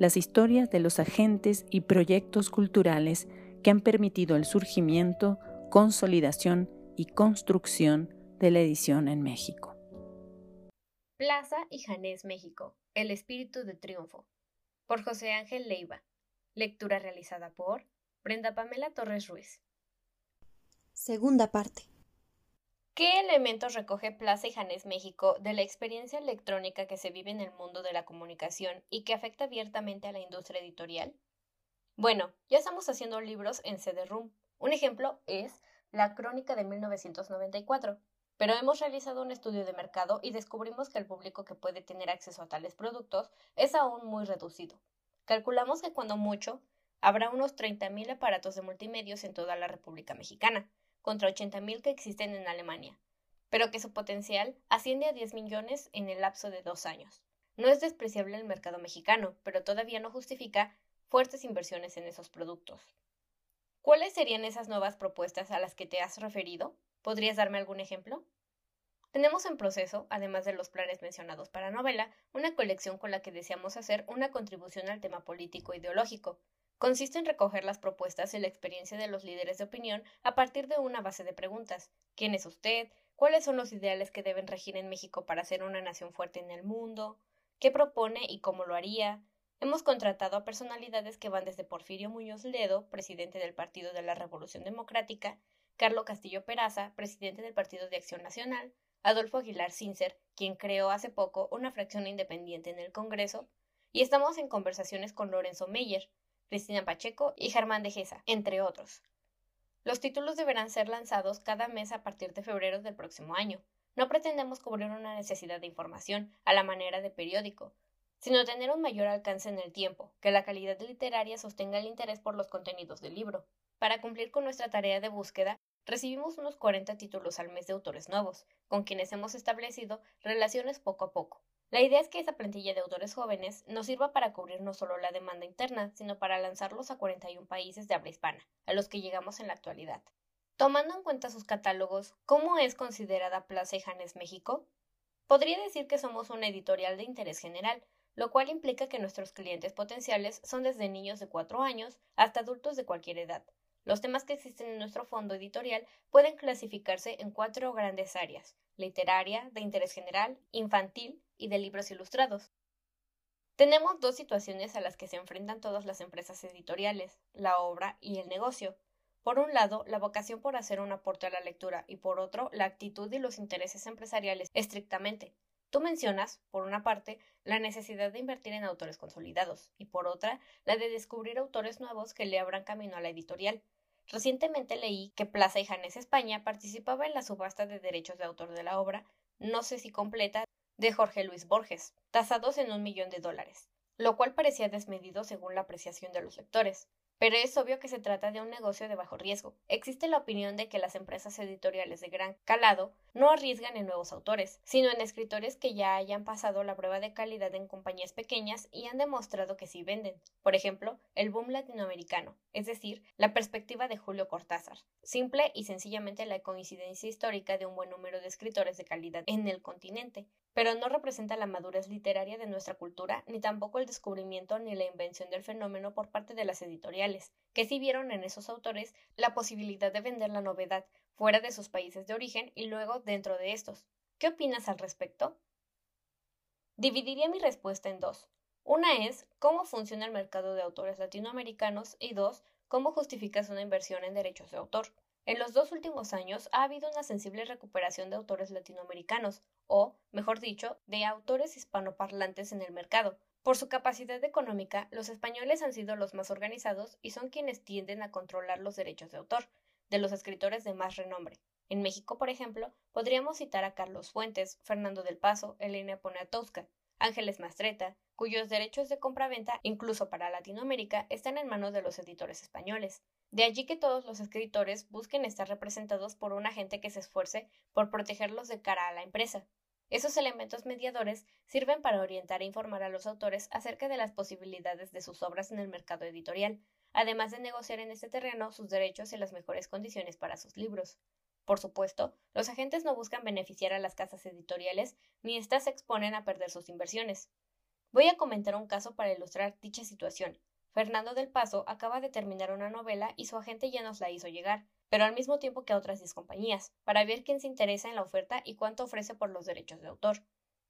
las historias de los agentes y proyectos culturales que han permitido el surgimiento, consolidación y construcción de la edición en México. Plaza y Janés México, El espíritu de triunfo, por José Ángel Leiva. Lectura realizada por Brenda Pamela Torres Ruiz. Segunda parte. ¿Qué elementos recoge Plaza y Janés México de la experiencia electrónica que se vive en el mundo de la comunicación y que afecta abiertamente a la industria editorial? Bueno, ya estamos haciendo libros en CD-ROOM. Un ejemplo es La Crónica de 1994. Pero hemos realizado un estudio de mercado y descubrimos que el público que puede tener acceso a tales productos es aún muy reducido. Calculamos que cuando mucho habrá unos 30.000 aparatos de multimedios en toda la República Mexicana, contra 80.000 que existen en Alemania, pero que su potencial asciende a 10 millones en el lapso de dos años. No es despreciable el mercado mexicano, pero todavía no justifica fuertes inversiones en esos productos. ¿Cuáles serían esas nuevas propuestas a las que te has referido? ¿Podrías darme algún ejemplo? Tenemos en proceso, además de los planes mencionados para novela, una colección con la que deseamos hacer una contribución al tema político ideológico, Consiste en recoger las propuestas y la experiencia de los líderes de opinión a partir de una base de preguntas. ¿Quién es usted? ¿Cuáles son los ideales que deben regir en México para ser una nación fuerte en el mundo? ¿Qué propone y cómo lo haría? Hemos contratado a personalidades que van desde Porfirio Muñoz Ledo, presidente del Partido de la Revolución Democrática, Carlo Castillo Peraza, presidente del Partido de Acción Nacional, Adolfo Aguilar Cincer, quien creó hace poco una fracción independiente en el Congreso, y estamos en conversaciones con Lorenzo Meyer, Cristina Pacheco y Germán de Gesa, entre otros. Los títulos deberán ser lanzados cada mes a partir de febrero del próximo año. No pretendemos cubrir una necesidad de información a la manera de periódico, sino tener un mayor alcance en el tiempo, que la calidad literaria sostenga el interés por los contenidos del libro. Para cumplir con nuestra tarea de búsqueda, recibimos unos 40 títulos al mes de autores nuevos, con quienes hemos establecido relaciones poco a poco. La idea es que esa plantilla de autores jóvenes nos sirva para cubrir no solo la demanda interna, sino para lanzarlos a 41 países de habla hispana, a los que llegamos en la actualidad. Tomando en cuenta sus catálogos, ¿cómo es considerada Plaza Janes México? Podría decir que somos una editorial de interés general, lo cual implica que nuestros clientes potenciales son desde niños de 4 años hasta adultos de cualquier edad. Los temas que existen en nuestro fondo editorial pueden clasificarse en cuatro grandes áreas literaria, de interés general, infantil y de libros ilustrados. Tenemos dos situaciones a las que se enfrentan todas las empresas editoriales, la obra y el negocio. Por un lado, la vocación por hacer un aporte a la lectura y por otro, la actitud y los intereses empresariales estrictamente. Tú mencionas, por una parte, la necesidad de invertir en autores consolidados y por otra, la de descubrir autores nuevos que le abran camino a la editorial. Recientemente leí que Plaza y Janes España participaba en la subasta de derechos de autor de la obra, no sé si completa, de Jorge Luis Borges, tasados en un millón de dólares, lo cual parecía desmedido según la apreciación de los lectores. Pero es obvio que se trata de un negocio de bajo riesgo. Existe la opinión de que las empresas editoriales de gran calado no arriesgan en nuevos autores, sino en escritores que ya hayan pasado la prueba de calidad en compañías pequeñas y han demostrado que sí venden. Por ejemplo, el boom latinoamericano, es decir, la perspectiva de Julio Cortázar. Simple y sencillamente la coincidencia histórica de un buen número de escritores de calidad en el continente, pero no representa la madurez literaria de nuestra cultura, ni tampoco el descubrimiento ni la invención del fenómeno por parte de las editoriales, que sí vieron en esos autores la posibilidad de vender la novedad fuera de sus países de origen y luego dentro de estos. ¿Qué opinas al respecto? Dividiría mi respuesta en dos. Una es cómo funciona el mercado de autores latinoamericanos y dos, cómo justificas una inversión en derechos de autor. En los dos últimos años ha habido una sensible recuperación de autores latinoamericanos, o, mejor dicho, de autores hispanoparlantes en el mercado. Por su capacidad económica, los españoles han sido los más organizados y son quienes tienden a controlar los derechos de autor, de los escritores de más renombre. En México, por ejemplo, podríamos citar a Carlos Fuentes, Fernando del Paso, Elena Poniatowska, Ángeles Mastreta, cuyos derechos de compraventa, incluso para Latinoamérica, están en manos de los editores españoles. De allí que todos los escritores busquen estar representados por un agente que se esfuerce por protegerlos de cara a la empresa. Esos elementos mediadores sirven para orientar e informar a los autores acerca de las posibilidades de sus obras en el mercado editorial, además de negociar en este terreno sus derechos y las mejores condiciones para sus libros. Por supuesto, los agentes no buscan beneficiar a las casas editoriales ni éstas se exponen a perder sus inversiones. Voy a comentar un caso para ilustrar dicha situación. Fernando del Paso acaba de terminar una novela y su agente ya nos la hizo llegar, pero al mismo tiempo que a otras 10 compañías, para ver quién se interesa en la oferta y cuánto ofrece por los derechos de autor.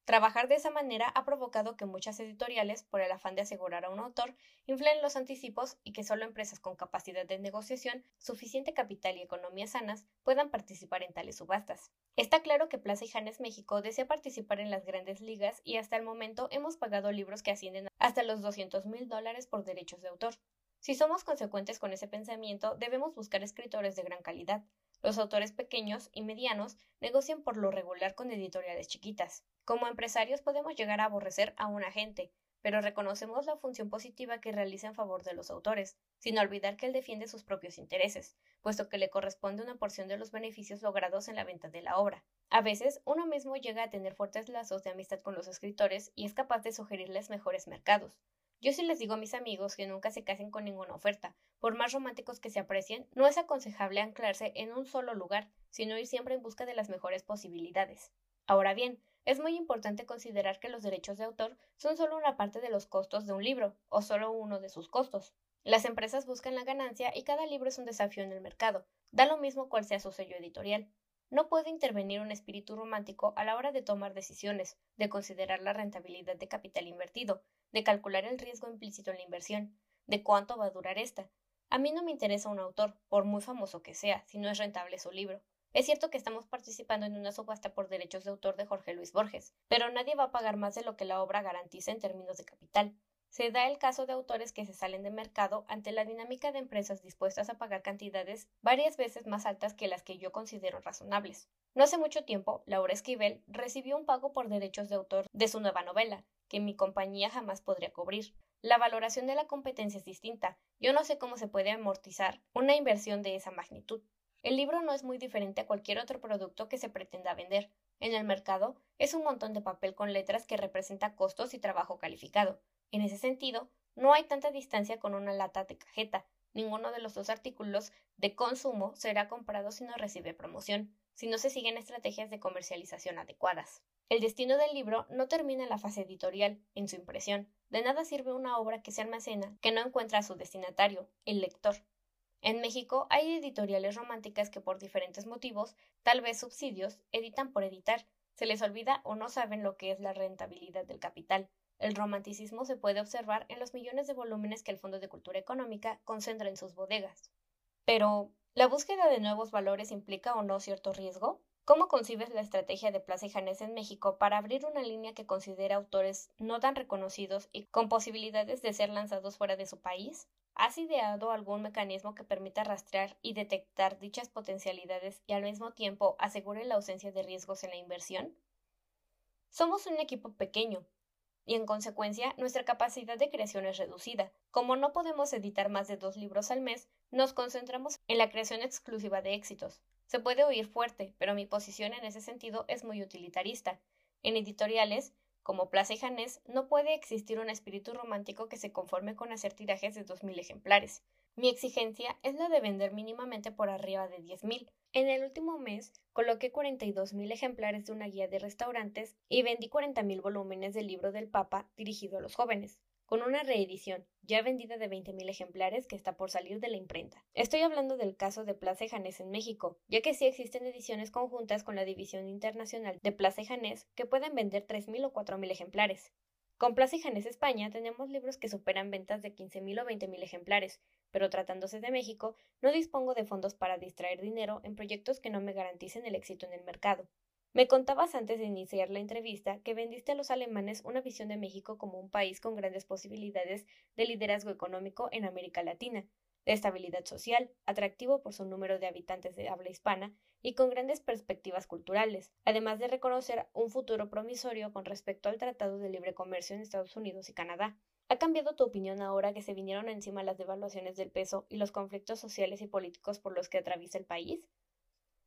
Trabajar de esa manera ha provocado que muchas editoriales, por el afán de asegurar a un autor, inflen los anticipos y que solo empresas con capacidad de negociación, suficiente capital y economías sanas puedan participar en tales subastas. Está claro que Plaza y Janes México desea participar en las grandes ligas y hasta el momento hemos pagado libros que ascienden hasta los 200 mil dólares por derechos de autor. Si somos consecuentes con ese pensamiento, debemos buscar escritores de gran calidad. Los autores pequeños y medianos negocian por lo regular con editoriales chiquitas. Como empresarios podemos llegar a aborrecer a un agente, pero reconocemos la función positiva que realiza en favor de los autores, sin olvidar que él defiende sus propios intereses, puesto que le corresponde una porción de los beneficios logrados en la venta de la obra. A veces, uno mismo llega a tener fuertes lazos de amistad con los escritores y es capaz de sugerirles mejores mercados, yo sí les digo a mis amigos que nunca se casen con ninguna oferta. Por más románticos que se aprecien, no es aconsejable anclarse en un solo lugar, sino ir siempre en busca de las mejores posibilidades. Ahora bien, es muy importante considerar que los derechos de autor son solo una parte de los costos de un libro, o solo uno de sus costos. Las empresas buscan la ganancia y cada libro es un desafío en el mercado. Da lo mismo cual sea su sello editorial. No puede intervenir un espíritu romántico a la hora de tomar decisiones, de considerar la rentabilidad de capital invertido, de calcular el riesgo implícito en la inversión, de cuánto va a durar esta. A mí no me interesa un autor, por muy famoso que sea, si no es rentable su libro. Es cierto que estamos participando en una subasta por derechos de autor de Jorge Luis Borges, pero nadie va a pagar más de lo que la obra garantiza en términos de capital. Se da el caso de autores que se salen de mercado ante la dinámica de empresas dispuestas a pagar cantidades varias veces más altas que las que yo considero razonables. No hace mucho tiempo, Laura Esquivel recibió un pago por derechos de autor de su nueva novela, que mi compañía jamás podría cubrir. La valoración de la competencia es distinta. Yo no sé cómo se puede amortizar una inversión de esa magnitud. El libro no es muy diferente a cualquier otro producto que se pretenda vender. En el mercado es un montón de papel con letras que representa costos y trabajo calificado. En ese sentido, no hay tanta distancia con una lata de cajeta. Ninguno de los dos artículos de consumo será comprado si no recibe promoción, si no se siguen estrategias de comercialización adecuadas. El destino del libro no termina en la fase editorial, en su impresión. De nada sirve una obra que se almacena que no encuentra a su destinatario, el lector. En México hay editoriales románticas que por diferentes motivos, tal vez subsidios, editan por editar. Se les olvida o no saben lo que es la rentabilidad del capital. El romanticismo se puede observar en los millones de volúmenes que el Fondo de Cultura Económica concentra en sus bodegas. Pero, ¿la búsqueda de nuevos valores implica o no cierto riesgo? ¿Cómo concibes la estrategia de Plaza y Janés en México para abrir una línea que considera autores no tan reconocidos y con posibilidades de ser lanzados fuera de su país? ¿Has ideado algún mecanismo que permita rastrear y detectar dichas potencialidades y al mismo tiempo asegure la ausencia de riesgos en la inversión? Somos un equipo pequeño, y en consecuencia nuestra capacidad de creación es reducida. Como no podemos editar más de dos libros al mes, nos concentramos en la creación exclusiva de éxitos. Se puede oír fuerte, pero mi posición en ese sentido es muy utilitarista. En editoriales, como Plaza y Janés, no puede existir un espíritu romántico que se conforme con hacer tirajes de dos mil ejemplares. Mi exigencia es la de vender mínimamente por arriba de 10.000. En el último mes coloqué 42.000 ejemplares de una guía de restaurantes y vendí 40.000 volúmenes del libro del Papa dirigido a los jóvenes, con una reedición ya vendida de 20.000 ejemplares que está por salir de la imprenta. Estoy hablando del caso de Plaza Janés en México, ya que sí existen ediciones conjuntas con la división internacional de Plaza Janés que pueden vender 3.000 o 4.000 ejemplares. Con Plaza y Janés España tenemos libros que superan ventas de 15.000 o 20.000 ejemplares, pero tratándose de México, no dispongo de fondos para distraer dinero en proyectos que no me garanticen el éxito en el mercado. Me contabas antes de iniciar la entrevista que vendiste a los alemanes una visión de México como un país con grandes posibilidades de liderazgo económico en América Latina. de estabilidad social, atractivo por su número de habitantes de habla hispana y con grandes perspectivas culturales, además de reconocer un futuro promisorio con respecto al Tratado de Libre Comercio en Estados Unidos y Canadá. ¿Ha cambiado tu opinión ahora que se vinieron encima las devaluaciones del peso y los conflictos sociales y políticos por los que atraviesa el país?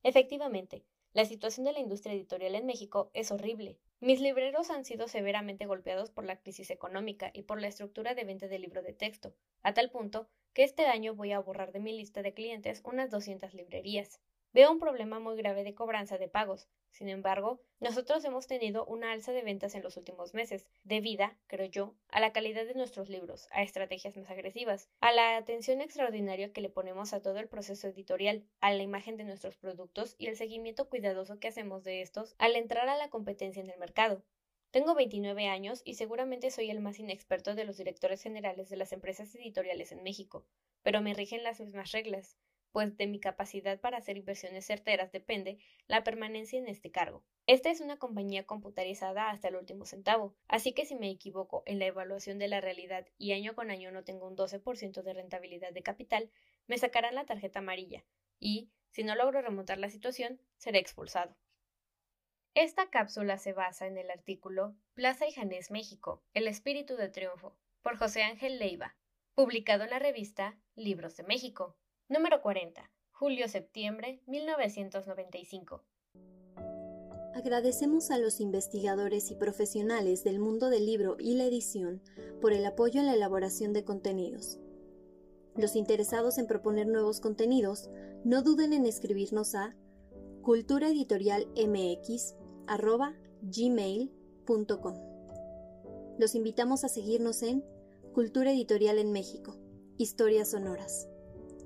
Efectivamente, la situación de la industria editorial en México es horrible. Mis libreros han sido severamente golpeados por la crisis económica y por la estructura de venta de libro de texto, a tal punto que este año voy a borrar de mi lista de clientes unas 200 librerías. Veo un problema muy grave de cobranza de pagos. Sin embargo, nosotros hemos tenido una alza de ventas en los últimos meses, debida, creo yo, a la calidad de nuestros libros, a estrategias más agresivas, a la atención extraordinaria que le ponemos a todo el proceso editorial, a la imagen de nuestros productos y el seguimiento cuidadoso que hacemos de estos al entrar a la competencia en el mercado. Tengo 29 años y seguramente soy el más inexperto de los directores generales de las empresas editoriales en México, pero me rigen las mismas reglas, pues de mi capacidad para hacer inversiones certeras depende la permanencia en este cargo. Esta es una compañía computarizada hasta el último centavo, así que si me equivoco en la evaluación de la realidad y año con año no tengo un 12% de rentabilidad de capital, me sacarán la tarjeta amarilla y, si no logro remontar la situación, seré expulsado. Esta cápsula se basa en el artículo Plaza y Janés México, El espíritu de triunfo, por José Ángel Leiva, publicado en la revista Libros de México, Número 40. Julio-septiembre 1995. Agradecemos a los investigadores y profesionales del mundo del libro y la edición por el apoyo en la elaboración de contenidos. Los interesados en proponer nuevos contenidos, no duden en escribirnos a culturaeditorialmx.gmail.com. Los invitamos a seguirnos en Cultura Editorial en México, Historias Sonoras.